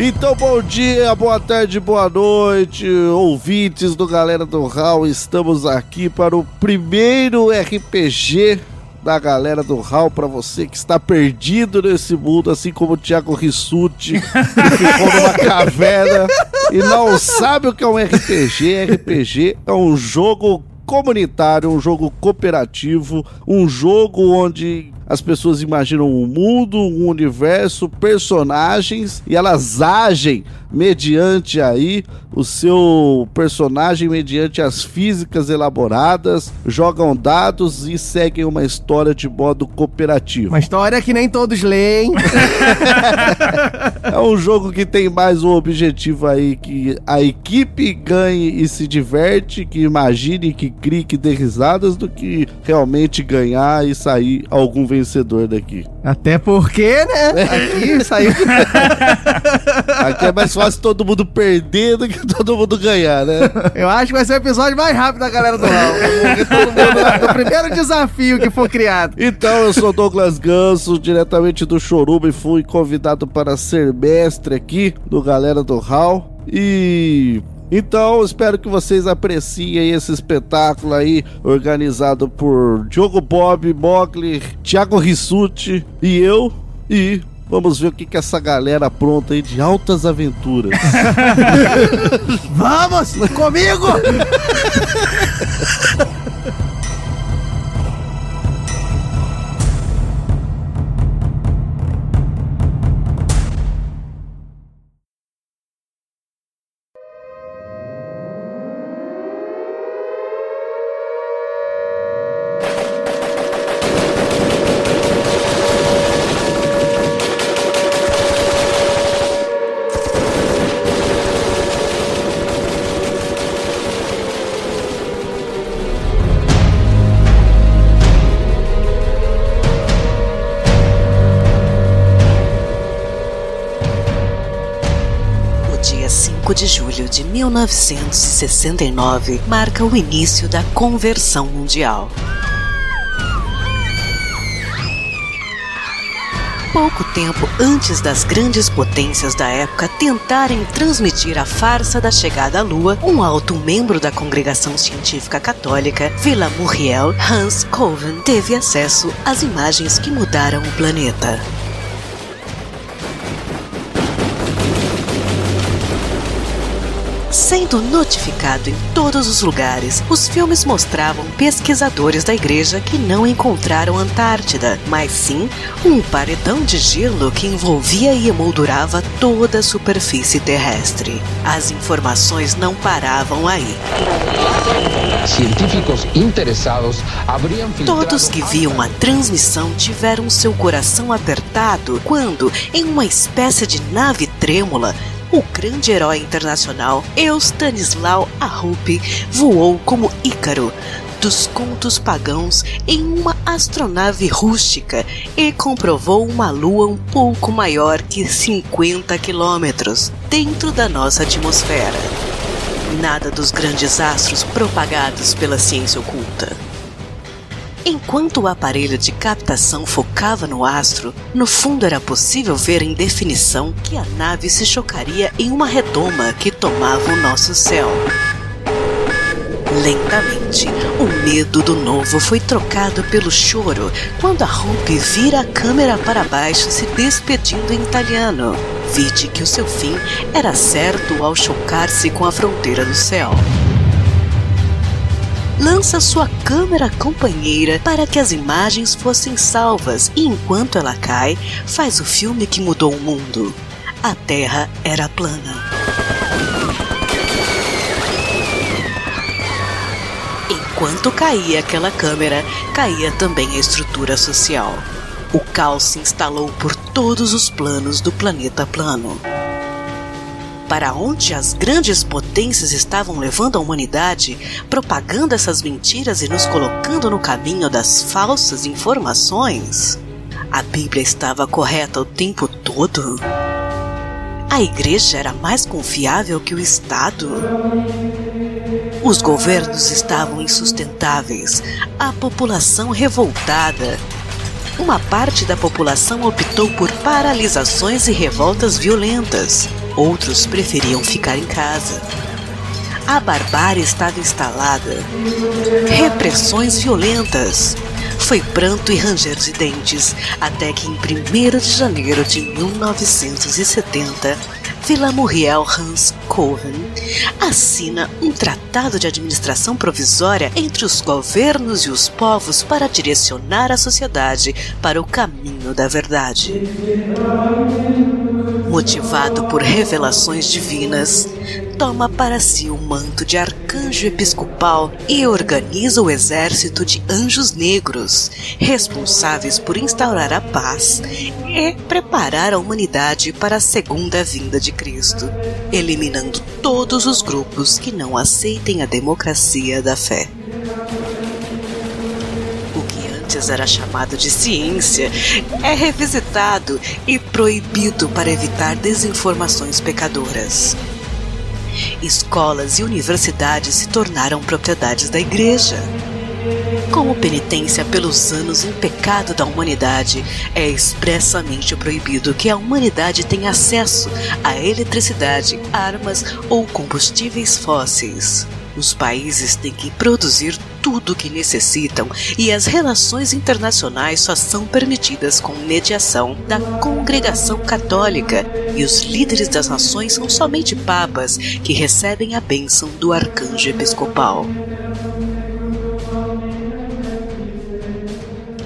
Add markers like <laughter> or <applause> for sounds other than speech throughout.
Então, bom dia, boa tarde, boa noite, ouvintes do Galera do Hall. Estamos aqui para o primeiro RPG da Galera do Hall para você que está perdido nesse mundo, assim como o Thiago Rissuti, que ficou numa <laughs> caverna e não sabe o que é um RPG. RPG é um jogo comunitário, um jogo cooperativo, um jogo onde as pessoas imaginam um mundo, um universo, personagens e elas agem mediante aí o seu personagem, mediante as físicas elaboradas, jogam dados e seguem uma história de modo cooperativo. Uma história que nem todos leem. <laughs> É um jogo que tem mais um objetivo aí que a equipe ganhe e se diverte, que imagine, que crie, que dê risadas, do que realmente ganhar e sair algum vencedor daqui. Até porque, né? Aqui <laughs> saiu. Aqui é mais fácil todo mundo perder do que todo mundo ganhar, né? Eu acho que vai ser o episódio mais rápido da galera do Raul. <laughs> Porque todo mundo, no primeiro desafio que for criado. Então, eu sou Douglas Ganso, diretamente do Choruba e fui convidado para ser mestre aqui do Galera do Hall. E então, espero que vocês apreciem esse espetáculo aí, organizado por Diogo Bob, Mogli, Thiago Rissuti e eu. E vamos ver o que, que essa galera apronta aí de altas aventuras. <laughs> Vamos! Comigo! <laughs> 1969 marca o início da conversão mundial. Pouco tempo antes das grandes potências da época tentarem transmitir a farsa da chegada à Lua, um alto membro da congregação científica católica, Vila Muriel, Hans Coven, teve acesso às imagens que mudaram o planeta. Sendo notificado em todos os lugares, os filmes mostravam pesquisadores da igreja que não encontraram Antártida, mas sim um paredão de gelo que envolvia e emoldurava toda a superfície terrestre. As informações não paravam aí. Científicos interesados habrían filtrado Todos que viam a transmissão tiveram seu coração apertado quando, em uma espécie de nave trêmula, o grande herói internacional Eustanislau Arrupe voou como Ícaro dos contos pagãos em uma astronave rústica e comprovou uma lua um pouco maior que 50 quilômetros dentro da nossa atmosfera. Nada dos grandes astros propagados pela ciência oculta. Enquanto o aparelho de captação focava no astro, no fundo era possível ver em definição que a nave se chocaria em uma redoma que tomava o nosso céu. Lentamente, o medo do novo foi trocado pelo choro quando a Rupi vira a câmera para baixo se despedindo em italiano. Vide que o seu fim era certo ao chocar-se com a fronteira do céu. Lança sua câmera companheira para que as imagens fossem salvas e enquanto ela cai, faz o filme que mudou o mundo. A Terra era plana. Enquanto caía aquela câmera, caía também a estrutura social. O caos se instalou por todos os planos do planeta plano. Para onde as grandes potências estavam levando a humanidade, propagando essas mentiras e nos colocando no caminho das falsas informações? A Bíblia estava correta o tempo todo? A igreja era mais confiável que o Estado? Os governos estavam insustentáveis, a população revoltada. Uma parte da população optou por paralisações e revoltas violentas, outros preferiam ficar em casa. A barbárie estava instalada. Repressões violentas. Foi pranto e ranger de dentes, até que em 1 de janeiro de 1970, Vila Muriel Hans Cohen assina um tratado de administração provisória entre os governos e os povos para direcionar a sociedade para o caminho da verdade. Motivado por revelações divinas, toma para si o manto de arcanjo episcopal e organiza o exército de anjos negros, responsáveis por instaurar a paz e preparar a humanidade para a segunda vinda de Cristo, eliminando todos os grupos que não aceitem a democracia da fé. Antes era chamado de ciência é revisitado e proibido para evitar desinformações pecadoras. Escolas e universidades se tornaram propriedades da igreja. Como penitência pelos anos em pecado da humanidade, é expressamente proibido que a humanidade tenha acesso a eletricidade, armas ou combustíveis fósseis. Os países têm que produzir tudo o que necessitam e as relações internacionais só são permitidas com mediação da congregação católica e os líderes das nações são somente papas que recebem a bênção do arcanjo episcopal.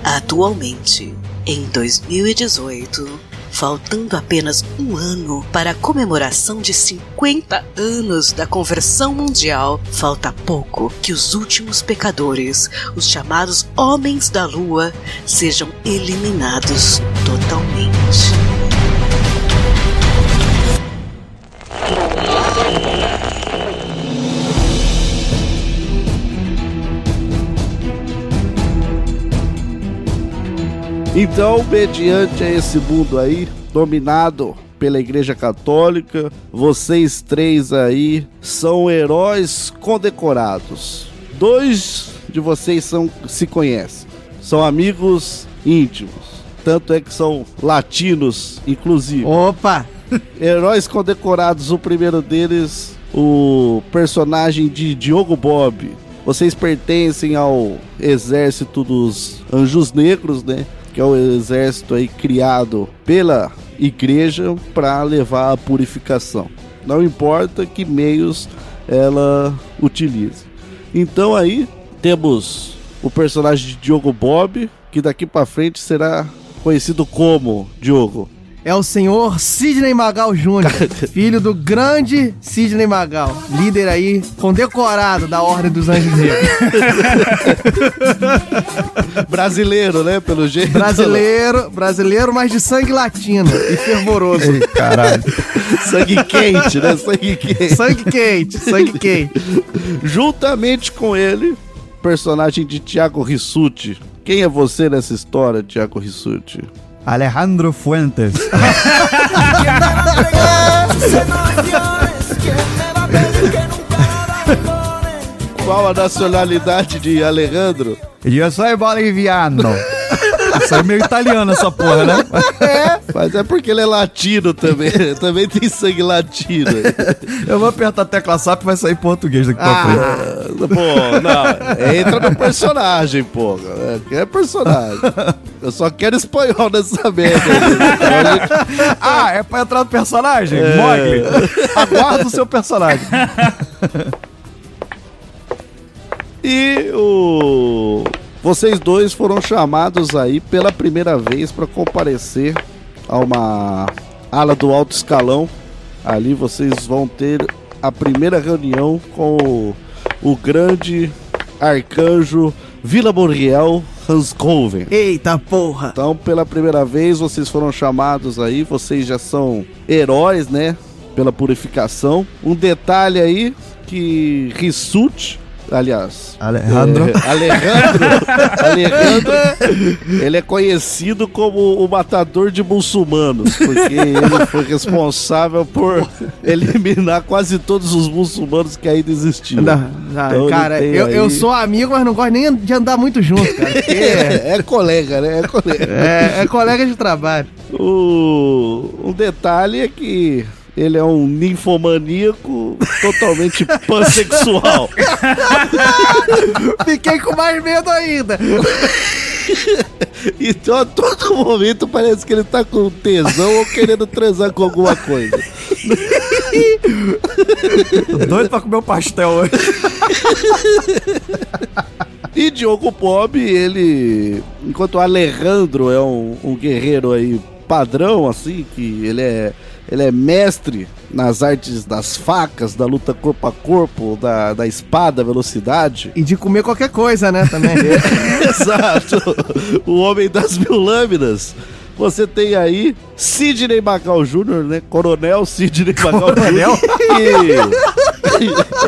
Atualmente, em 2018, faltando apenas um ano para a comemoração de 50 anos da conversão mundial, falta pouco que os últimos pecadores, os chamados Homens da Lua, sejam eliminados totalmente. Então, mediante a esse mundo aí, dominado pela Igreja Católica, vocês três aí são heróis condecorados. Dois de vocês são, se conhecem, são amigos íntimos. Tanto é que são latinos, inclusive. Opa! <laughs> Heróis condecorados, o primeiro deles, o personagem de Diogo Bob. Vocês pertencem ao exército dos Anjos Negros, né? Que é o exército aí criado pela igreja para levar a purificação. Não importa que meios ela utilize. Então aí temos o personagem de Diogo Bob, que daqui para frente será conhecido como Diogo. É o senhor Sidney Magal Jr., <laughs> filho do grande Sidney Magal, líder aí, condecorado da Ordem dos Anjos Negros. <laughs> Brasileiro, né? Pelo jeito. Brasileiro, brasileiro, mas de sangue latino e fervoroso. Ei, caralho. <laughs> Sangue quente, né? Sangue quente. Sangue quente, sangue quente. Juntamente com ele, personagem de Tiago Rissuti. Quem é você nessa história, Tiago Rissuti? Alejandro Fuentes. Qual a nacionalidade de Alejandro? Eu sou boliviano. Isso é meio italiano essa porra, né? Mas é porque ele é latino também. <laughs> também tem sangue latino. Eu vou apertar a tecla SAP e vai sair português daqui pra frente. Ah, pô, não. Entra no personagem, pô. É, é personagem. Eu só quero espanhol nessa merda. <laughs> Ah, é pra entrar no personagem? Mogli. Aguarda o seu personagem. E o. Vocês dois foram chamados aí pela primeira vez para comparecer a uma ala do alto escalão. Ali vocês vão ter a primeira reunião com o, o grande arcanjo Vila Borriel Hanscoven. Eita porra! Então, pela primeira vez, vocês foram chamados aí, vocês já são heróis, né? Pela purificação. Um detalhe aí que Rissuti, aliás, Alejandro. é, Alejandro, <laughs> Alejandro, ele é conhecido como o matador de muçulmanos, porque ele foi responsável por eliminar quase todos os muçulmanos que ainda existiam. Não, não, Então, cara, eu, eu aí- sou amigo, mas não gosto nem de andar muito junto, cara. <laughs> É, é colega, né? É colega. é, é colega de trabalho. O... Um detalhe é que ele é um ninfomaníaco totalmente <laughs> pansexual. Fiquei com mais medo ainda. <laughs> Então a todo momento parece que ele tá com tesão ou querendo transar com alguma coisa. Tô doido pra comer o pastel hoje. E Diogo Bob, ele. Enquanto o Alejandro é um, um guerreiro aí padrão, assim, que ele é. Ele é mestre nas artes das facas, da luta corpo a corpo, da, da espada, velocidade. E de comer qualquer coisa, né, também. <laughs> Exato. O homem das mil lâminas. Você tem aí Sidney Magal Jr., né? Coronel Sidney Magal Coronel? Jr.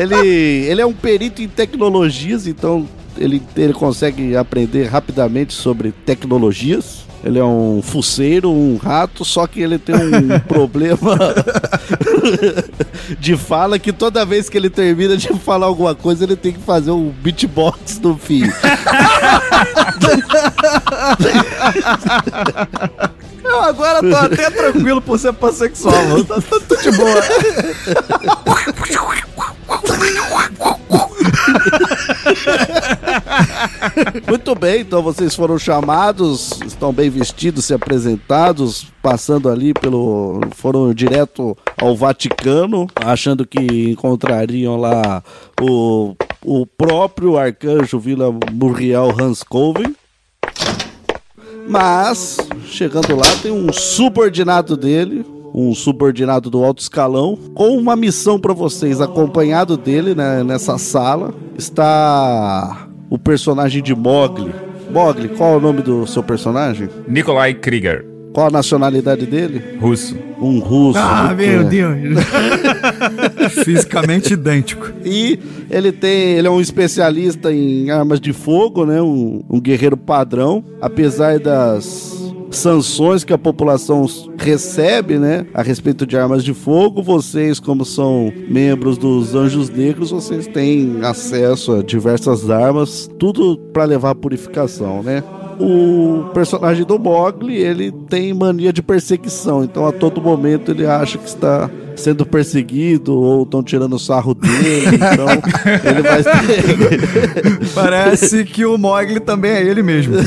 ele, ele é um perito em tecnologias, então ele, ele consegue aprender rapidamente sobre tecnologias. Ele é um fuceiro, um rato, só que ele tem um <laughs> problema de fala que toda vez que ele termina de falar alguma coisa, ele tem que fazer um beatbox no fim. <laughs> Eu agora tô até tranquilo por ser pansexual, mano. Tá tudo de boa. Muito bem, então vocês foram chamados, estão bem vestidos, se apresentados, passando ali pelo. foram direto ao Vaticano, achando que encontrariam lá o, o próprio arcanjo Vila Muriel Hanscoven. Mas, chegando lá, tem um subordinado dele, um subordinado do alto escalão, com uma missão pra vocês. Acompanhado dele né, nessa sala está o personagem de Mogli. Mogli, qual é o nome do seu personagem? Nikolai Krieger, Qual a nacionalidade dele? russo. Um russo. ah, meu. Deus. <laughs> Fisicamente idêntico. E ele tem, ele é um especialista em armas de fogo, né? Um, um guerreiro padrão, apesar das sanções que a população recebe, né, a respeito de armas de fogo, vocês como são membros dos Anjos Negros, vocês têm acesso a diversas armas, tudo para levar à purificação, né? O personagem do Mogli, ele tem mania de perseguição, então a todo momento ele acha que está sendo perseguido ou estão tirando sarro dele, <laughs> então ele vai ter... <laughs> Parece que o Mogli também é ele mesmo. <laughs>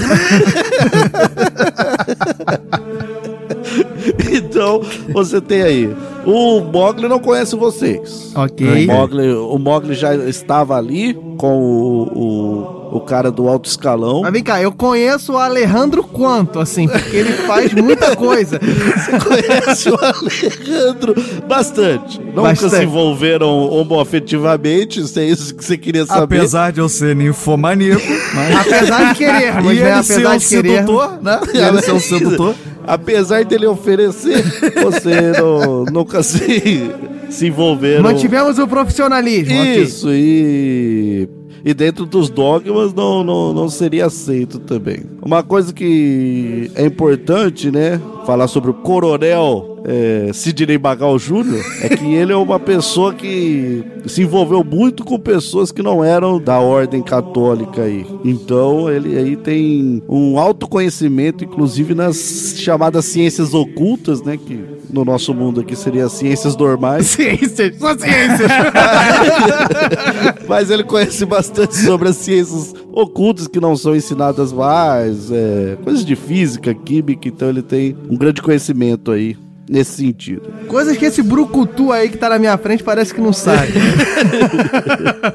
Então, você tem aí. O Mogli não conhece vocês. Ok. O Mogli, o Mogli já estava ali com o, o, o cara do alto escalão. Mas vem cá, eu conheço o Alejandro quanto, assim, porque ele faz muita coisa. <laughs> Você conhece o Alejandro bastante. Nunca Bastante. se envolveram homoafetivamente, se é isso que você queria saber. Apesar de eu ser ninfomaníaco, mas... Apesar de querermos, <laughs> e né? ele ser um querer. sedutor, né? <laughs> E ele ser um sedutor. Apesar dele oferecer, você não- nunca se, se envolveram. Mantivemos o profissionalismo. Isso, e. E dentro dos dogmas não, não, não seria aceito também. Uma coisa que é importante, né? Falar sobre o coronel é, Sidney Magal Jr. é que ele é uma pessoa que se envolveu muito com pessoas que não eram da ordem católica aí. Então ele aí tem um autoconhecimento, inclusive nas chamadas ciências ocultas, né? Que no nosso mundo aqui seria ciências normais. <laughs> Ciências, só ciências. <laughs> Mas ele conhece bastante sobre as ciências ocultas que não são ensinadas mais, é, coisas de física, química, então ele tem um grande conhecimento aí nesse sentido. Coisas que esse brucutu aí que tá na minha frente parece que não sabe. <laughs>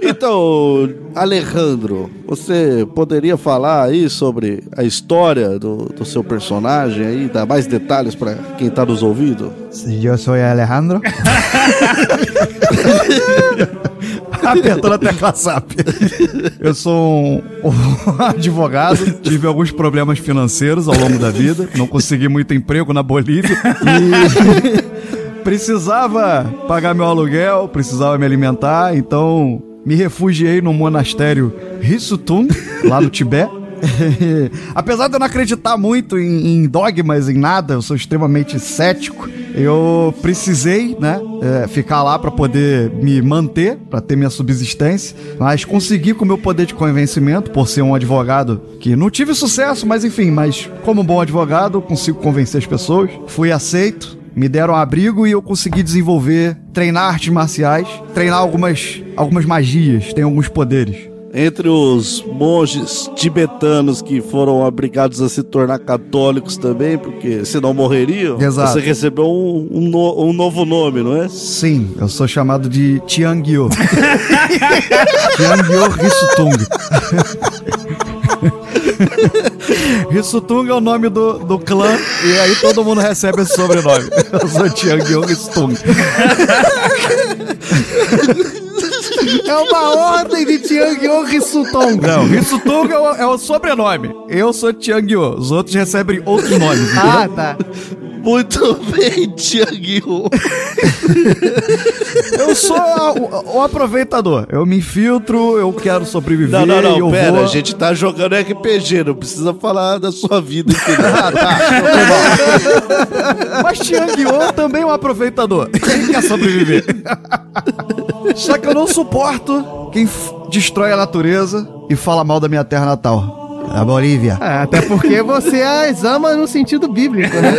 Então, Alejandro, você poderia falar aí sobre a história do, do seu personagem aí, dar mais detalhes pra quem tá nos ouvindo? Eu sou Alejandro. <laughs> Apertando a tecla SAP. Eu sou um, um <laughs> advogado, tive alguns problemas financeiros ao longo da vida, não consegui muito emprego na Bolívia e <laughs> precisava pagar meu aluguel, precisava me alimentar, então me refugiei no monastério Rissutum, lá no Tibete. <laughs> Apesar de eu não acreditar muito em, em dogmas, em nada, eu sou extremamente cético. Eu precisei, né, é, ficar lá para poder me manter, para ter minha subsistência, mas consegui com o meu poder de convencimento, por ser um advogado que não tive sucesso, mas enfim, mas como bom advogado, consigo convencer as pessoas. Fui aceito, me deram abrigo e eu consegui desenvolver, treinar artes marciais, treinar algumas, algumas magias, tem alguns poderes. Entre os monges tibetanos que foram obrigados a se tornar católicos também, porque senão morreriam, Exato. você recebeu um, um no- um novo nome, não é? Sim, eu sou chamado de Tiangyo. <laughs> Tiangyo Rissutung. <laughs> Rissutung é o nome do, do clã e aí todo mundo recebe esse sobrenome. <laughs> Eu sou Tiangyo Rissutung. É uma ordem de Tiangyo Rissuton. Não, Rissutung é o, é o sobrenome. Eu sou Tiangyo. Os outros recebem outros nomes. Ah, tá. Muito bem, Tiaguinho. <laughs> Eu sou a- o, o aproveitador. Eu me infiltro, eu quero sobreviver. Não, não, não, pera, vou... a gente tá jogando RPG, não precisa falar da sua vida, entendeu? <laughs> Ah, tá. Mas Tiangyo também é um aproveitador. Quem quer sobreviver? Só que eu não suporto quem destrói a natureza e fala mal da minha terra natal. A Bolívia. Ah, até porque você as ama no sentido bíblico, né?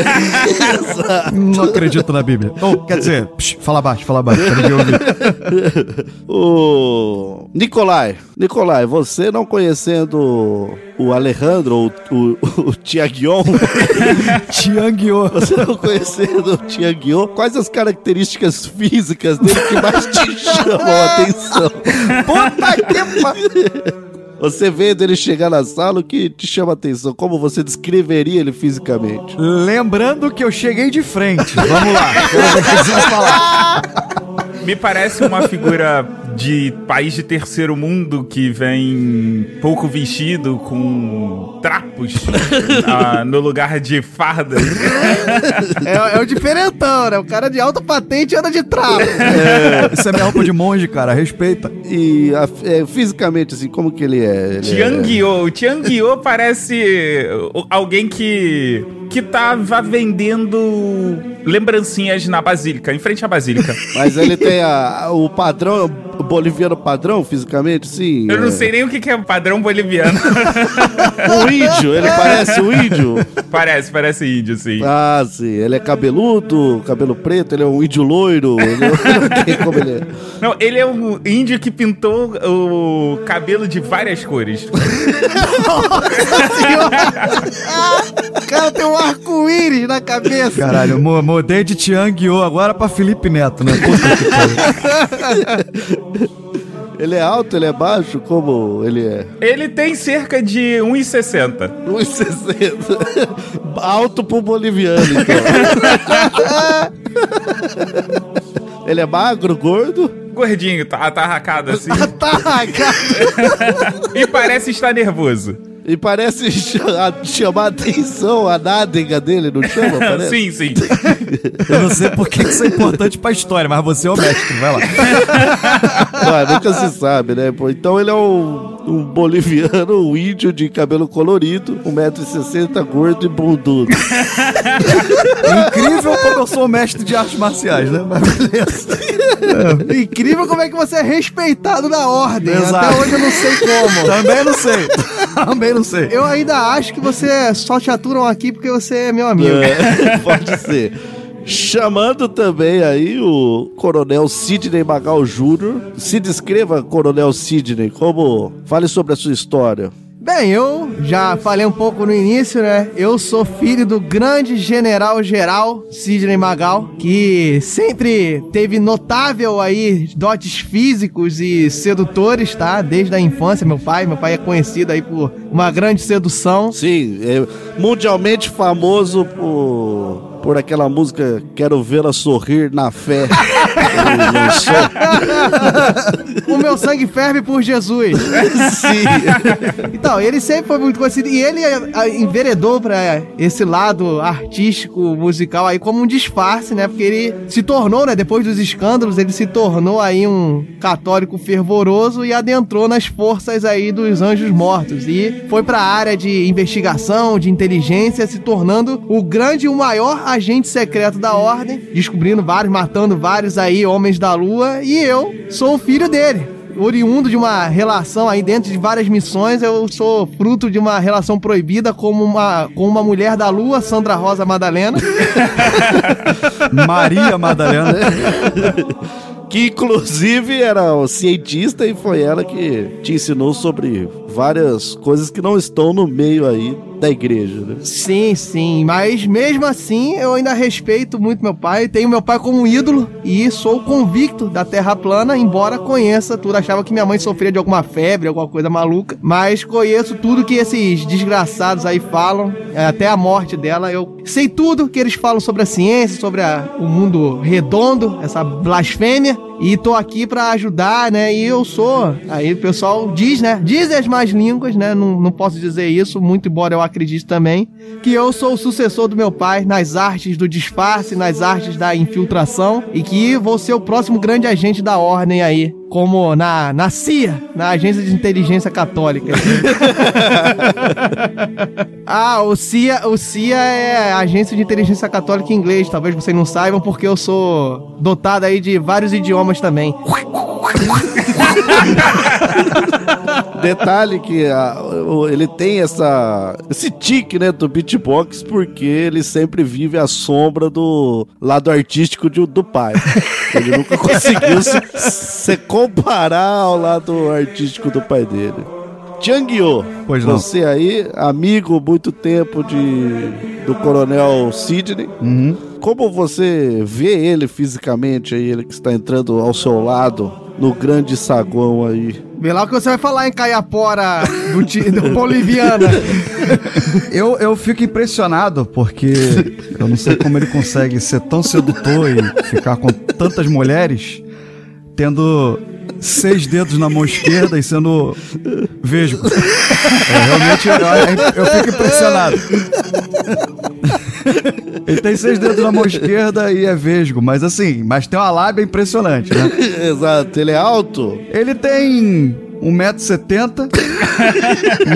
<laughs> Não acredito na Bíblia. Oh, quer dizer, psh, fala baixo, fala baixo. Quero me ouvir. <laughs> O Nicolai, Nicolai, você não conhecendo o Alejandro, o, o, o Tiaguion, <laughs> Tiangyo. você não conhecendo o Tiaguion, quais as características físicas dele que mais te chamam a atenção? Puta que pariu. Você vendo ele chegar na sala, o que te chama a atenção? Como você descreveria ele fisicamente? Lembrando que eu cheguei de frente. Vamos lá. Quero ver o que vocês vão falar. Me parece uma figura de país de terceiro mundo que vem pouco vestido, com trapos ah, no lugar de fardas. É, é o diferentão, né? O cara de alta patente anda de trapo. Isso é minha roupa de monge, cara. Respeita. E a- é, fisicamente, assim, como que ele é? Ele é- Tiangyo. O Tiangyo parece alguém que que tava vendendo lembrancinhas na Basílica, em frente à Basílica. <laughs> Mas ele tem a- o padrão, o boliviano padrão, fisicamente, sim. Eu não é. sei nem o que que é padrão boliviano. <laughs> O índio, ele parece o índio. parece, parece índio, sim. Ah, sim. Ele é cabeludo, cabelo preto, ele é um índio loiro. Ele não, não como ele é. <laughs> Não, ele é um índio que pintou o cabelo de várias cores. O cara tem um arco-íris na cabeça. Caralho, mo- mudei de Tiangyo agora pra Felipe Neto, né? Ele é alto, ele é baixo, como ele é? Ele tem cerca de 1,60. 1,60. Alto pro boliviano, então. <laughs> ele é magro, gordo? Gordinho, tá atarracado assim. <laughs> Tá, cara. <laughs> e parece estar nervoso. E parece ch- a- chamar a atenção a nádega dele, não chama? <laughs> Parece? sim, sim. <laughs> Eu não sei por que isso é importante pra história, mas você é o mestre, vai lá. <laughs> Ah, nunca se sabe, né? Então ele é um, um boliviano, um índio de cabelo colorido, 1,60m, gordo e bundudo. Incrível como eu sou mestre de artes marciais, né? Mas beleza. Incrível como é que você é respeitado na ordem. Exato. Até hoje eu não sei como. Também não sei. Também não sei. Eu ainda acho que você só te aturam aqui porque você é meu amigo. É, <laughs> pode ser. Chamando também aí o Coronel Sidney Magal Jr. Se descreva, Coronel Sidney, como. Fale sobre a sua história. Bem, eu já falei um pouco no início, né? Eu sou filho do grande general geral Sidney Magal, que sempre teve notável aí dotes físicos e sedutores, tá? Desde a infância, meu pai, meu pai é conhecido aí por uma grande sedução. Sim, é mundialmente famoso por por aquela música Quero Vê-la Sorrir na Fé. <laughs> O meu sangue ferve por Jesus. Sim. Então, ele sempre foi muito conhecido e ele ah, enveredou pra esse lado artístico, musical aí como um disfarce, né? Porque ele se tornou, né? Depois dos escândalos, ele se tornou aí um católico fervoroso e adentrou nas forças aí dos anjos mortos e foi pra área de investigação, de inteligência, se tornando o grande e o maior agente secreto da ordem, descobrindo vários, matando vários aí homens da lua, e eu sou o filho dele. Oriundo de uma relação aí dentro de várias missões, eu sou fruto de uma relação proibida como uma, com uma mulher da lua, Sandra Rosa Madalena. <laughs> Maria Madalena. que inclusive era o cientista e foi ela que te ensinou sobre várias coisas que não estão no meio aí da igreja, né? Sim, sim, mas mesmo assim eu ainda respeito muito meu pai, tenho meu pai como ídolo e sou convicto da Terra plana, embora conheça tudo. Achava que minha mãe sofria de alguma febre, alguma coisa maluca, mas conheço tudo que esses desgraçados aí falam, é, até a morte dela. Eu sei tudo que eles falam sobre a ciência, sobre a, o mundo redondo, essa blasfêmia. E tô aqui para ajudar, né? E eu sou. Aí o pessoal diz, né? Dizem as más línguas, né? Não, não posso dizer isso, muito embora eu acredite também. Que eu sou o sucessor do meu pai nas artes do disfarce, nas artes da infiltração. E que vou ser o próximo grande agente da ordem aí. Como na, na CIA, na Agência de Inteligência Católica. <laughs> ah, o CIA, o CIA é a Agência de Inteligência Católica em inglês. Talvez vocês não saibam, porque eu sou dotado aí de vários idiomas também. <laughs> <laughs> Detalhe que a, o- ele tem essa esse tique, né, do beatbox, porque ele sempre vive à sombra do lado artístico de- do pai. Ele nunca conseguiu se, se comparar ao lado artístico do pai dele. Tiangyo, Pois não. você aí, amigo muito tempo de do Coronel Sidney. Uhum. Como você vê ele fisicamente aí, ele que está entrando ao seu lado no grande saguão aí? Vê lá o que você vai falar em Caiapora do, ti- do Boliviana. <laughs> Eu, eu fico impressionado porque eu não sei como ele consegue ser tão sedutor e ficar com tantas mulheres, tendo seis dedos na mão esquerda e sendo vesgo. É, realmente eu, eu fico impressionado. Ele tem seis dedos na mão esquerda e é vesgo, mas assim, mas tem uma lábia impressionante, né? <laughs> Exato, ele é alto? Ele tem 1,70m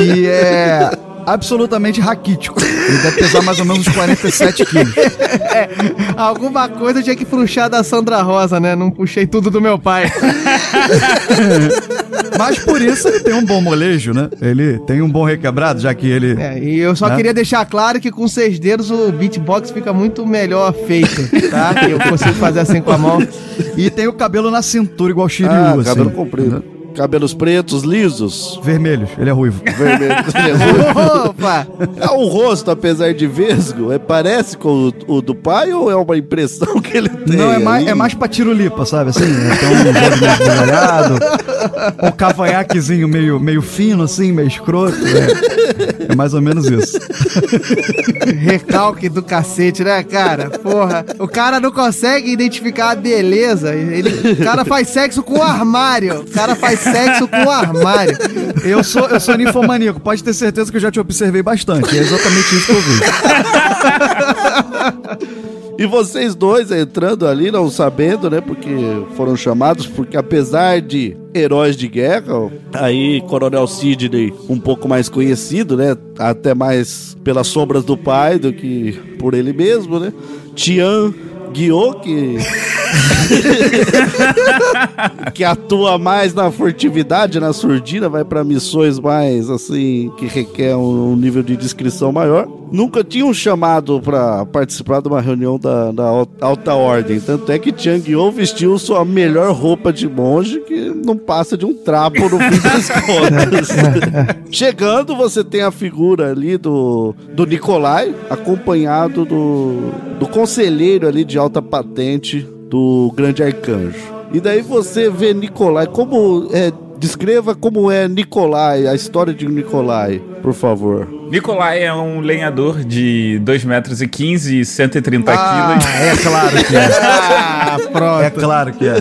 e é absolutamente raquítico. Ele deve pesar mais ou menos uns 47 quilos. <laughs> Alguma coisa eu tinha que puxar da Sandra Rosa, né? Não puxei tudo do meu pai. <laughs> Mas por isso ele tem um bom molejo, né? Ele tem um bom requebrado, já que ele. É, e eu só Né? queria deixar claro que com seis dedos o beatbox fica muito melhor feito, tá? Eu consigo fazer assim com a mão. E tem o cabelo na cintura, igual o Shiryu, Ah, assim. cabelo comprido. Cabelos pretos, lisos, Vermelhos, ele é ruivo. vermelhos. Ele é <laughs> ruivo. Opa! Ah, o rosto, apesar de vesgo, é, parece com o, o do pai ou é uma impressão que ele tem? Não, é mais, é mais pra tirulipa, sabe? Assim, né? tem um olho meio um cavanhaquezinho meio, meio fino, assim, meio escroto. É, é mais ou menos isso. <laughs> Recalque do cacete, né, cara? Porra. O cara não consegue identificar a beleza. Ele, o cara faz sexo com o armário. O cara faz sexo com o armário. Eu sou, eu sou ninfomaníaco, pode ter certeza que eu já te observei bastante. É exatamente isso que eu vi. E vocês dois entrando ali, não sabendo, né? Porque foram chamados, porque apesar de heróis de guerra, aí Coronel Sidney, um pouco mais conhecido, né? Até mais pelas sombras do pai do que por ele mesmo, né? Tian Guiot, que <laughs> que atua mais na furtividade, na surdina, vai para missões mais assim que requer um, um nível de descrição maior. Nunca tinham chamado para participar de uma reunião da, da al- alta ordem. Tanto é que Chang Yo vestiu sua melhor roupa de monge, que não passa de um trapo no fim das <laughs> contas. Chegando, você tem a figura ali do, do Nicolai, acompanhado do, do conselheiro ali de alta patente do grande arcanjo. E daí você vê Nicolai, como é, descreva como é Nicolai, a história de Nicolai, por favor. Nicolai é um lenhador de 2 metros e 15 e 130 Ah, quilos. é claro que é. <laughs> Ah, pronto. É claro que é.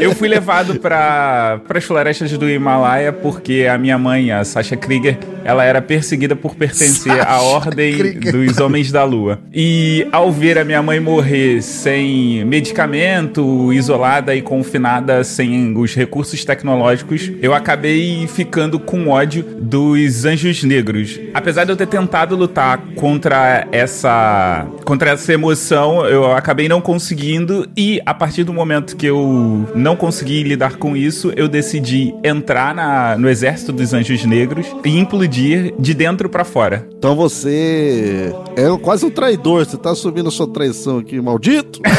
Eu fui levado para as florestas do Himalaia porque a minha mãe, a Sasha Krieger, ela era perseguida por pertencer à Ordem Krieger. dos Homens da Lua. E ao ver a minha mãe morrer sem medicamento, isolada e confinada, sem os recursos tecnológicos, eu acabei ficando com ódio dos Anjos Negros. Apesar de eu ter tentado lutar contra essa contra essa emoção, eu acabei não conseguindo e a partir do momento que eu não consegui lidar com isso, eu decidi entrar na- no exército dos Anjos Negros e implodir de dentro pra fora. Então você é quase um traidor, você tá assumindo sua traição aqui, maldito. <laughs>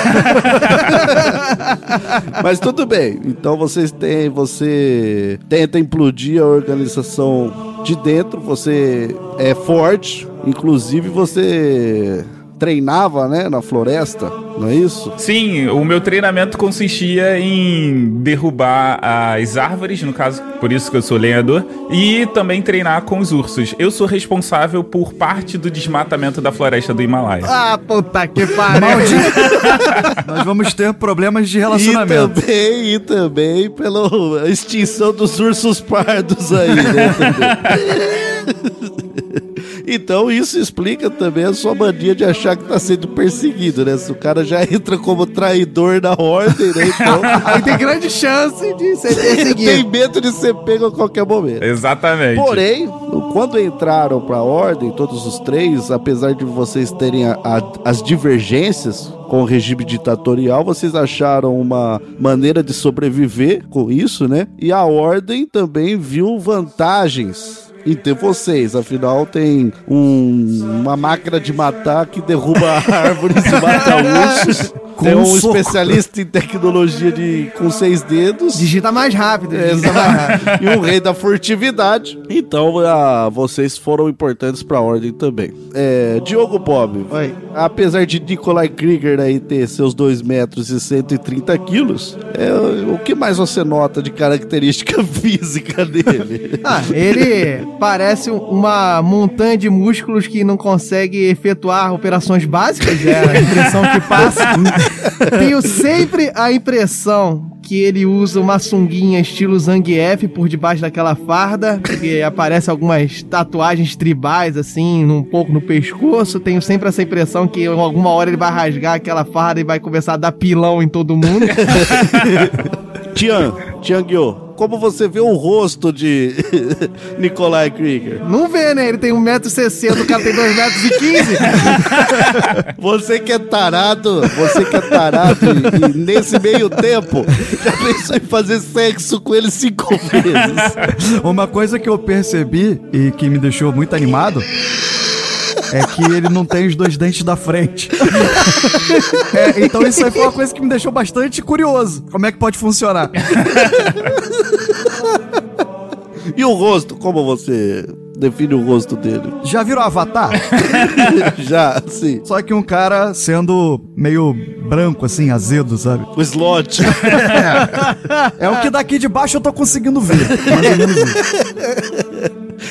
Mas tudo bem. Então vocês têm, você tenta implodir a organização de dentro, você é forte, inclusive você treinava, né, na floresta, não é isso? Sim, o meu treinamento consistia em derrubar as árvores, no caso, por isso que eu sou lenhador, e também treinar com os ursos. Eu sou responsável por parte do desmatamento da floresta do Himalaia. Ah, puta que <laughs> pariu. Nós vamos ter problemas de E relacionamento. também, e também pela extinção dos ursos pardos aí, né? <laughs> Então isso explica também a sua mania de achar que tá sendo perseguido, né? Se o cara já entra como traidor da ordem, né? Então <laughs> Aí tem grande chance de ser tem perseguido. medo de ser pego a qualquer momento. Exatamente. Porém, quando entraram pra ordem, todos os três, apesar de vocês terem a- a- as divergências com o regime ditatorial, vocês acharam uma maneira de sobreviver com isso, né? E a ordem também viu vantagens em ter vocês. Afinal, tem um- uma máquina de matar que derruba <laughs> árvores e mata ursos. Com Tem um um especialista em tecnologia de com seis dedos. Digita mais rápido. digita mais rápido. Exato. e um rei da furtividade. Então, ah, vocês foram importantes pra ordem também. É, Diogo Bob, Oi. apesar de Nikolai Krieger aí ter seus 2 metros e 130 quilos, é, o que mais você nota de característica <laughs> física dele? Ah, ele parece um- uma montanha de músculos que não consegue efetuar operações básicas, é a impressão que passa. <laughs> Tenho sempre a impressão que ele usa uma sunguinha estilo Zangief por debaixo daquela farda, que aparece algumas tatuagens tribais, assim, um pouco no pescoço. Tenho sempre essa impressão que em alguma hora ele vai rasgar aquela farda e vai começar a dar pilão em todo mundo. <laughs> Tian, Tiangyo, como você vê o rosto de <laughs> Nikolai Krieger? Não vê, né? Ele tem 1,60m, o cara tem 2,15m. <laughs> Você que é tarado, você que é tarado, e, e nesse meio tempo, já pensou em fazer sexo com ele cinco vezes? <laughs> Uma coisa que eu percebi e que me deixou muito animado é que ele não tem os dois dentes da frente. É, então isso aí foi uma coisa que me deixou bastante curioso. Como é que pode funcionar? <laughs> E o rosto, como você define o rosto dele? Já viram Avatar? <laughs> Já, sim. Só que um cara sendo meio branco, assim, azedo, sabe? O slot. <laughs> É o que daqui de baixo eu tô conseguindo ver. Mais ou menos isso.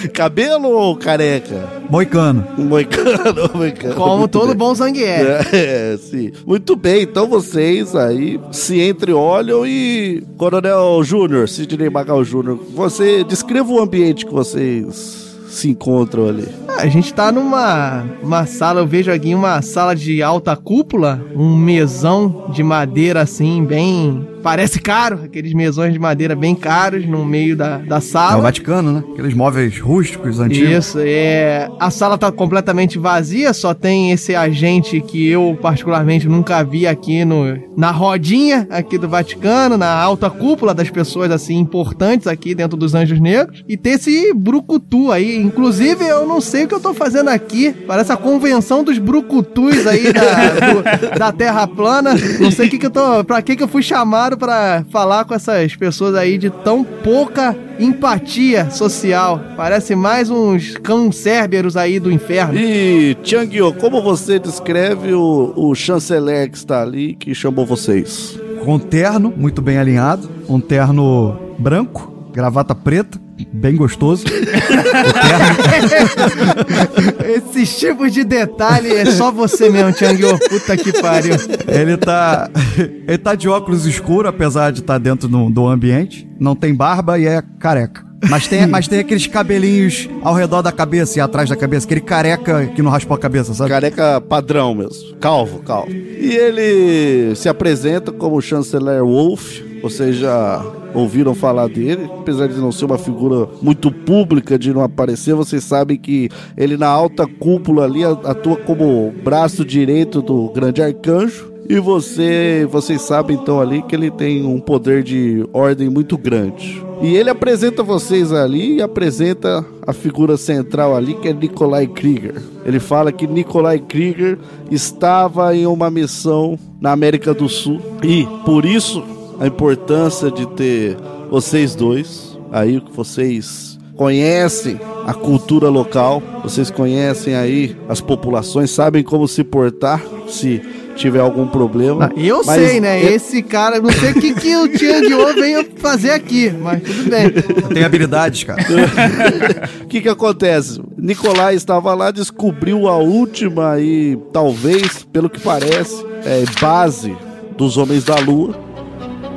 <laughs> Cabelo ou careca? Moicano. Moicano, <laughs> moicano. Como Muito todo bom Zangief. É, sim. Muito bem, então vocês aí se entreolham e. Coronel Júnior, Sidney Magal Júnior, você descreva o ambiente que vocês se encontram ali. Ah, A gente tá numa uma sala, eu vejo aqui uma sala de alta cúpula, um mesão de madeira assim, bem parece caro, aqueles mesões de madeira bem caros no meio da, da É o sala. Vaticano, né? Aqueles móveis rústicos, antigos. Isso, é. A sala tá completamente vazia, só tem esse agente que eu, particularmente, nunca vi aqui no, na rodinha aqui do Vaticano, na alta cúpula das pessoas, assim, importantes aqui dentro dos Anjos Negros. E tem esse brucutu aí. Inclusive, eu não sei o que eu tô fazendo aqui. Parece a convenção dos brucutus aí da, do- da Terra plana. Não sei o que, que eu tô. Pra que, que eu fui chamado pra falar com essas pessoas aí de tão pouca empatia social. Parece mais uns cão-cérberos aí do inferno. E, Tianguio, como você descreve o, o chanceler que está ali que chamou vocês? Com um terno muito bem alinhado. Um terno branco, gravata preta, bem gostoso. <laughs> <laughs> Esses tipos de detalhe é só você mesmo, Tianguio. Puta que pariu. Ele tá. <laughs> Ele tá de óculos escuro, apesar de estar dentro do, do ambiente. Não tem barba e é careca. Mas tem, mas tem aqueles cabelinhos ao redor da cabeça e atrás da cabeça, aquele careca que não raspou a cabeça, sabe? Careca padrão mesmo. Calvo, calvo. E ele se apresenta como chanceler Wolf. Vocês já ouviram falar dele, apesar de não ser uma figura muito pública, de não aparecer, vocês sabem que ele na alta cúpula ali atua como braço direito do grande arcanjo. E você, vocês sabem então ali que ele tem um poder de ordem muito grande. E ele apresenta vocês ali e apresenta a figura central ali que é Nikolai Krieger. Ele fala que Nikolai Krieger estava em uma missão na América do Sul e por isso a importância de ter vocês dois aí que vocês conhecem a cultura local, vocês conhecem aí as populações, sabem como se portar se tiver algum problema. Eu Mas sei, né? eu- Esse cara, não sei o que, que o Tianguio veio fazer aqui, mas tudo bem. Tem habilidades, cara. <laughs> O que que acontece? Nicolai estava lá, descobriu a última e talvez, pelo que parece, é, base dos Homens da Lua.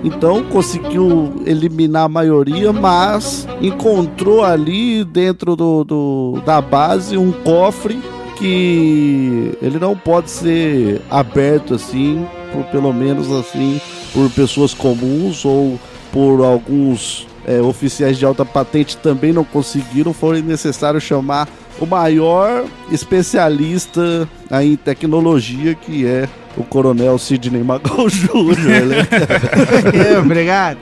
Então conseguiu eliminar a maioria, mas encontrou ali dentro do, do- da base um cofre que ele não pode ser aberto assim, por pelo menos assim, por pessoas comuns ou por alguns é, oficiais de alta patente também não conseguiram, foi necessário chamar o maior especialista em tecnologia, que é o Coronel Sidney Magal <laughs> Jr., né? <laughs> É, Obrigado.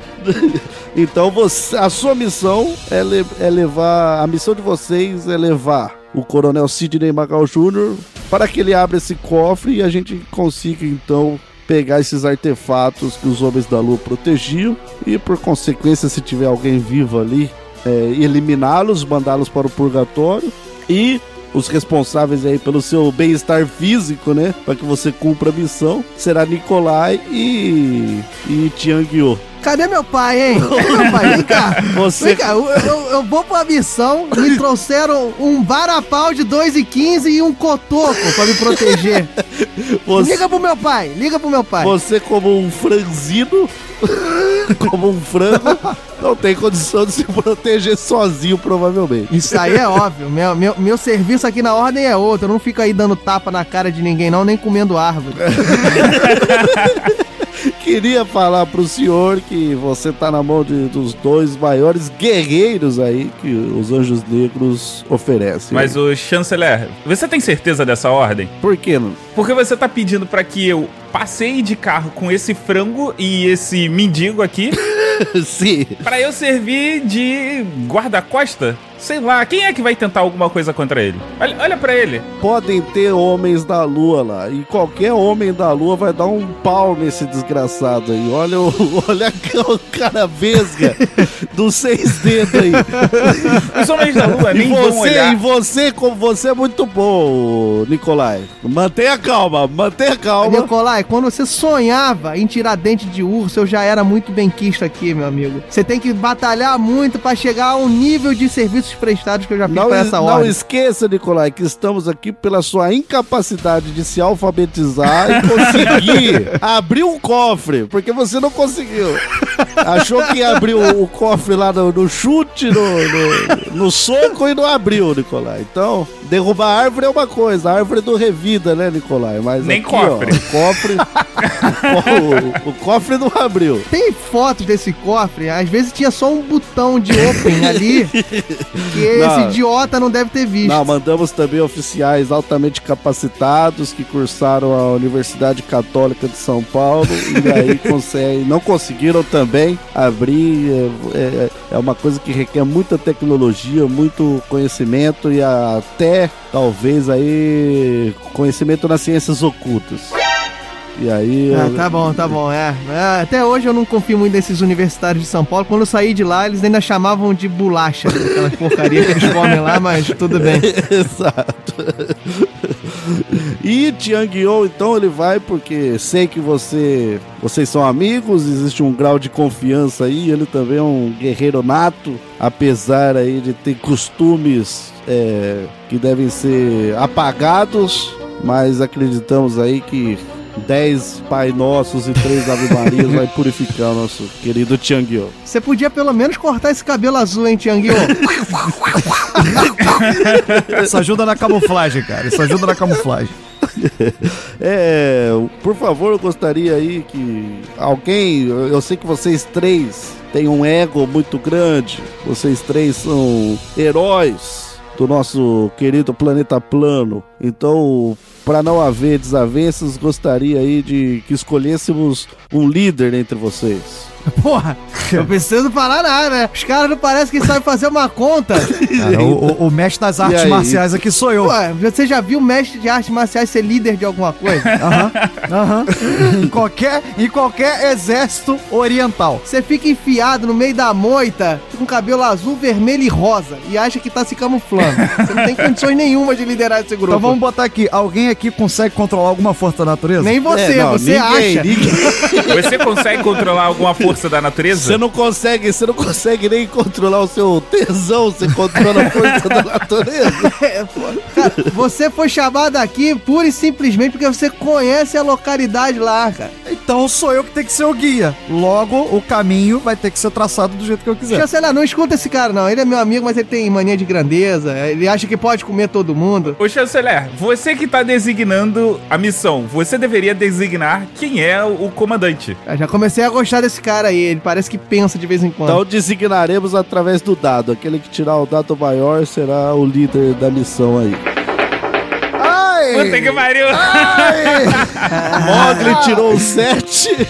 Então você, a sua missão é, le- é levar. A missão de vocês é levar o Coronel Sidney Magal Jr. para que ele abra esse cofre e a gente consiga então pegar esses artefatos que os homens da lua protegiam e por consequência se tiver alguém vivo ali é, eliminá-los, mandá-los para o purgatório e os responsáveis aí pelo seu bem-estar físico, né? Para que você cumpra a missão, será Nikolai e, e Tianguio. Cadê meu pai, hein? Cadê meu pai? Vem cá. <laughs> Você- Vem cá, eu, eu- eu vou pra missão, me trouxeram um varapau de 2,15 e um cotoco pra me proteger. <laughs> Você, Liga pro meu pai, liga pro meu pai. você como um franzino, <laughs> como um frango, não tem condição de se proteger sozinho, provavelmente. Isso aí é óbvio. Meu, meu, meu serviço aqui na ordem é outro. Eu não fico aí dando tapa na cara de ninguém, não, nem comendo árvore. <laughs> Queria falar pro senhor que você tá na mão de- dos dois maiores guerreiros aí que os Anjos Negros oferecem. Mas o chanceler, você tem certeza dessa ordem? Por que não? Porque você tá pedindo pra que eu passeie de carro com esse frango e esse mendigo aqui <laughs> Sim. pra eu servir de guarda-costa? Sei lá, quem é que vai tentar alguma coisa contra ele? Olha, olha pra ele. Podem ter homens da lua lá. E qualquer homem da lua vai dar um pau nesse desgraçado aí. Olha o, <laughs> olha o cara vesga dos seis dedos aí. <laughs> Os homens da lua E nem vão você, olhar. e você, como você é muito bom, Nicolai. Mantenha calma, mantenha calma. Nicolai, quando você sonhava em tirar dente de urso, eu já era muito benquisto aqui, meu amigo. Você tem que batalhar muito pra chegar ao nível de serviços prestados que eu já fiz Não, pra es- essa não ordem. esqueça, Nicolai, que estamos aqui pela sua incapacidade de se alfabetizar e conseguir <laughs> abrir um cofre, porque você não conseguiu. Achou que ia abrir o, o cofre lá no, no chute, no, no, no soco e não abriu, Nicolai. Então, derrubar a árvore é uma coisa, a árvore do revida, né, Nicolai? Mas Nem aqui, cofre. Ó, cofre <laughs> o, o cofre não abriu. Tem fotos desse cofre, às vezes tinha só um botão de open <laughs> ali, que esse Não. idiota não deve ter visto. Não, mandamos também oficiais altamente capacitados que cursaram a Universidade Católica de São Paulo e aí <laughs> conseguem, não conseguiram também abrir. É, é- é uma coisa que requer muita tecnologia, muito conhecimento e até talvez aí conhecimento nas ciências ocultas. E aí. Ah, tá bom, tá bom, é. É, Até hoje eu não confio muito nesses universitários de São Paulo. Quando eu saí de lá, eles ainda chamavam de bolacha, aquelas porcarias que eles comem lá, mas tudo bem. <laughs> Exato. E Tiang Yo, então, ele vai porque sei que você, vocês são amigos, existe um grau de confiança aí, ele também é um guerreiro nato, apesar aí de ter costumes é, que devem ser apagados, mas acreditamos aí que 10 Pai Nossos e 3 Ave Marias vai purificar o nosso querido Tiang Yo. Você podia pelo menos cortar esse cabelo azul, hein, Tianguio? Isso ajuda na camuflagem, cara. Isso ajuda na camuflagem. É, por favor, eu gostaria aí que alguém, eu eu sei que vocês três têm um ego muito grande, vocês três são heróis do nosso querido planeta plano. Então, para não haver desavenças, gostaria aí de que escolhêssemos um líder entre vocês. <laughs> Porra, eu preciso parar nada, né? Os caras não parecem que sabem fazer uma conta. <laughs> Cara, o, o- o mestre das artes marciais aqui sou eu. Ué, você já viu mestre de artes marciais ser líder de alguma coisa? <laughs> Aham, aham. em, qualquer, em qualquer exército oriental. Você fica enfiado no meio da moita com cabelo azul, vermelho e rosa e acha que tá se camuflando. Você não tem condições nenhuma de liderar esse grupo. Então vamos botar aqui. Alguém aqui consegue controlar alguma força da natureza? Nem você, É, não, você ninguém, acha. ninguém- Você consegue controlar alguma força da natureza? Você não consegue, você não consegue nem controlar o seu tesão, você controla a força da natureza. <laughs> É, pô, cara, você foi chamado aqui pura e simplesmente porque você conhece a localidade lá, cara. Então sou eu que tenho que ser o guia. Logo, o caminho vai ter que ser traçado do jeito que eu quiser. Chanceler, não escuta esse cara, não. Ele é meu amigo, mas ele tem mania de grandeza. Ele acha que pode comer todo mundo. Ô chanceler, você que tá designando a missão, você deveria designar quem é o comandante. Eu já comecei a gostar desse cara aí. Ele parece que pensa de vez em quando. Então designaremos através do dado. Aquele que tirar o dado maior será o líder da missão aí. Ai! Puta que pariu! <laughs> <laughs> Mogli tirou 7,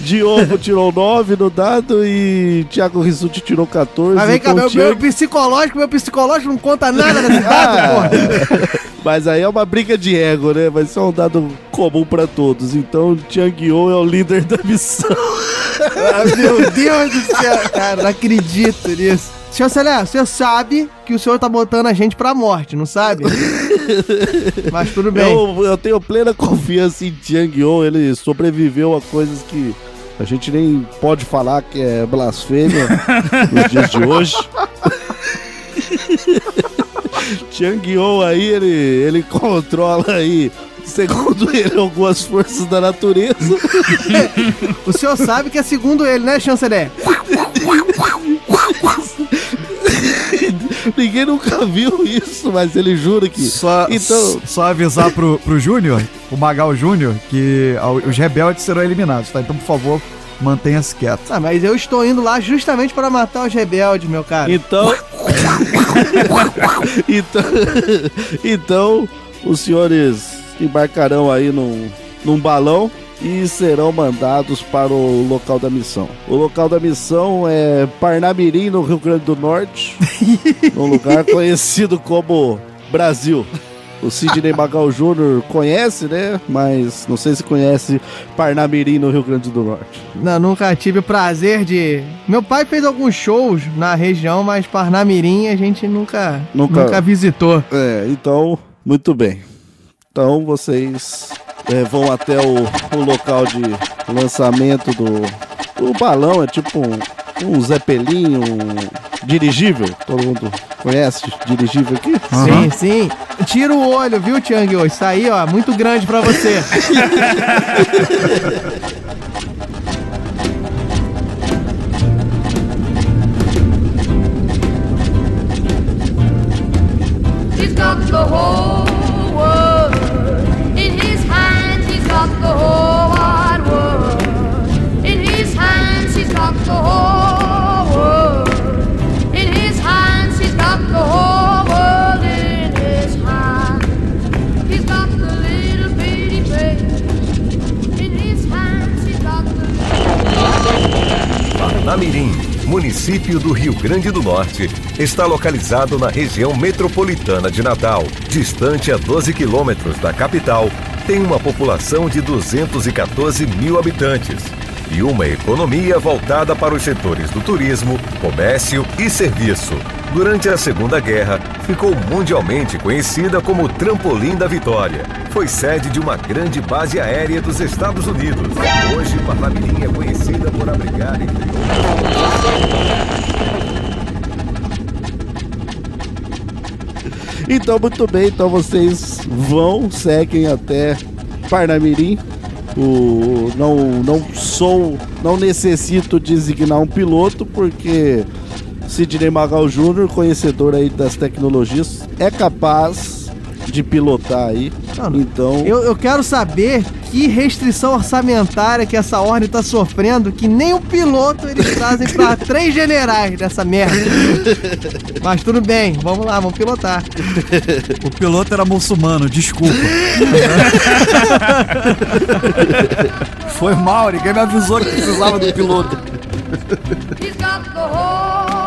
Diogo tirou 9 no dado e Thiago Rissuti tirou 14. mas vem cá, então meu, Thiago- meu psicológico, meu psicológico não conta nada nesse <laughs> dado, Ah, porra. <laughs> Mas aí é uma briga de ego, né? Vai ser um dado comum pra todos. Então Tiang Yo é o líder da missão. Ah, meu Deus do céu, cara, não acredito nisso. Chanceler, você sabe que o senhor tá botando a gente pra morte, não sabe? <laughs> Mas tudo bem. Eu, eu tenho plena confiança em Tiang Yo. Ele sobreviveu a coisas que a gente nem pode falar que é blasfêmia <laughs> nos dias de hoje. <laughs> Tiang Yo aí, ele, ele controla aí, segundo ele, algumas forças da natureza. O senhor sabe que é segundo ele, né, chanceler? Ninguém nunca <laughs> viu isso, mas ele jura que. Só, Então- só avisar pro, pro Júnior, o Magal Júnior, que os rebeldes serão eliminados, tá? Então, por favor, mantenha-se quieto. Ah, mas eu estou indo lá justamente para matar os rebeldes, meu cara. Então. <laughs> então, <laughs> então, os senhores embarcarão aí num, num balão e serão mandados para o local da missão. O local da missão é Parnamirim, no Rio Grande do Norte, <laughs> num lugar conhecido como Brasil. O Sidney Magal Jr. conhece, né? Mas não sei se conhece Parnamirim, no Rio Grande do Norte. Não, nunca tive o prazer de. Meu pai fez alguns shows na região, mas Parnamirim a gente nunca, Nunca- nunca... visitou. É, então, muito bem. Então vocês é, vão até o, o local de lançamento do, do balão, é tipo um, um Zeppelin, um dirigível. Todo mundo conhece dirigível aqui? Sim, sim. Tira o olho, viu, Tiang? Isso aí, ó, muito grande pra você. <laughs> Grande do Norte, está localizado na região metropolitana de Natal, distante a 12 quilômetros da capital, tem uma população de 214 mil habitantes e uma economia voltada para os setores do turismo, comércio e serviço. Durante a Segunda Guerra, ficou mundialmente conhecida como Trampolim da Vitória. Foi sede de uma grande base aérea dos Estados Unidos. Hoje, Parnamirim é conhecida por abrigar entre Então, muito bem, então vocês vão, seguem até Parnamirim. O, não, não sou, não necessito designar um piloto, porque Sidney Magal Jr., conhecedor aí das tecnologias, é capaz de pilotar aí. Então, Eu, eu quero saber que restrição orçamentária que essa ordem tá sofrendo, que nem o piloto eles trazem pra <laughs> três generais dessa merda. Mas tudo bem, vamos lá, vamos pilotar. O piloto era muçulmano, desculpa. <laughs> Foi mal, ninguém me avisou que precisava do piloto. He's got the whole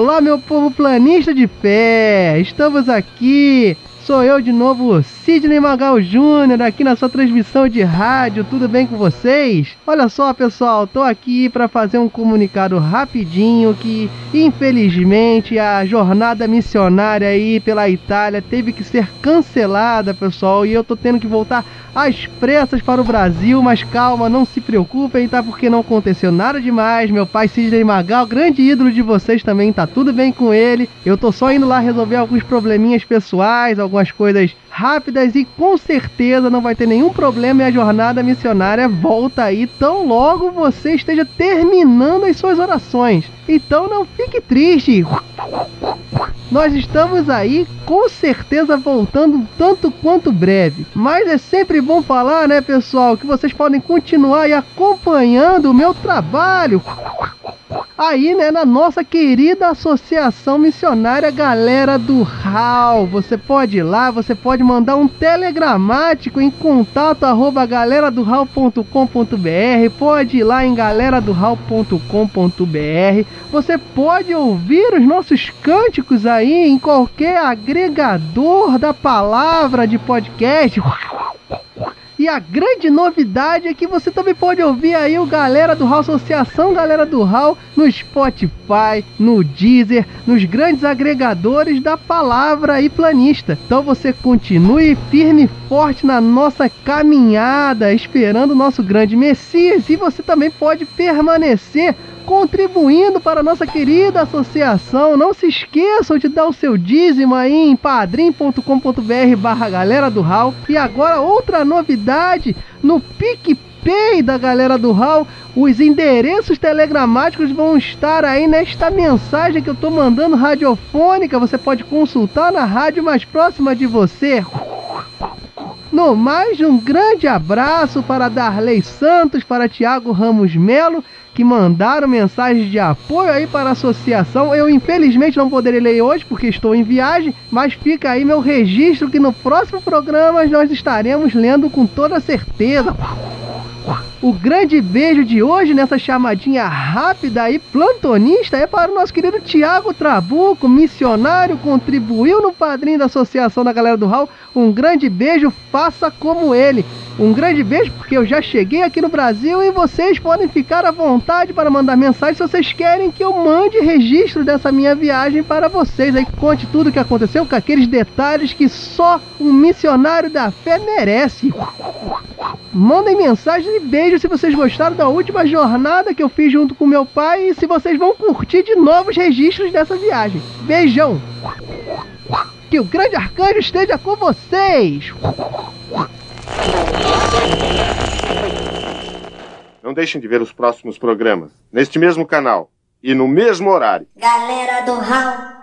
Olá, meu povo planista de fé! Estamos aqui! Sou eu de novo, Sidney Magal Júnior, aqui na sua transmissão de rádio. Tudo bem com vocês? Olha só, pessoal, tô aqui para fazer um comunicado rapidinho que, infelizmente, a jornada missionária aí pela Itália teve que ser cancelada, pessoal, e eu tô tendo que voltar às pressas para o Brasil, mas calma, não se preocupem, tá? Porque não aconteceu nada demais. Meu pai Sidney Magal, grande ídolo de vocês também, tá tudo bem com ele. Eu tô só indo lá resolver alguns probleminhas pessoais, algumas coisas rápidas e com certeza não vai ter nenhum problema e a jornada missionária volta aí tão logo você esteja terminando as suas orações. Então não fique triste. Nós estamos aí com certeza voltando tanto quanto breve. Mas é sempre bom falar, né, pessoal, que vocês podem continuar aí acompanhando o meu trabalho. Aí, né, na nossa querida Associação Missionária Galera do RAL. Você pode ir lá, você pode mandar um telegramático em contato arroba pode ir lá em galeradoral.com.br. Você pode ouvir os nossos cânticos aí em qualquer agregador da palavra de podcast. <laughs> E a grande novidade é que você também pode ouvir aí o Galera do Hall, Associação Galera do Hall, no Spotify, no Deezer, nos grandes agregadores da palavra e planista. Então você continue firme e forte na nossa caminhada, esperando o nosso grande Messias. E você também pode permanecer contribuindo para a nossa querida associação. Não se esqueçam de dar o seu dízimo aí em padrim.com.br barra galera do Hall. E agora outra novidade no PicPay da galera do Hall. Os endereços telegramáticos vão estar aí nesta mensagem que eu estou mandando radiofônica. Você pode consultar na rádio mais próxima de você. No mais, um grande abraço para Darley Santos, para Tiago Ramos Melo, que mandaram mensagens de apoio aí para a associação. Eu infelizmente não poderei ler hoje porque estou em viagem, mas fica aí meu registro que no próximo programa nós estaremos lendo com toda certeza. O grande beijo de hoje nessa chamadinha rápida e plantonista é para o nosso querido Tiago Trabuco, missionário, contribuiu no padrinho da Associação da Galera do Hall. Um grande beijo, faça como ele. Um grande beijo porque eu já cheguei aqui no Brasil e vocês podem ficar à vontade para mandar mensagem se vocês querem que eu mande registro dessa minha viagem para vocês. Aí conte tudo o que aconteceu com aqueles detalhes que só um missionário da fé merece. Mandem mensagens e beijos se vocês gostaram da última jornada que eu fiz junto com meu pai e se vocês vão curtir de novos registros dessa viagem. Beijão! Que o grande arcanjo esteja com vocês! Não deixem de ver os próximos programas, neste mesmo canal e no mesmo horário. Galera do Hall.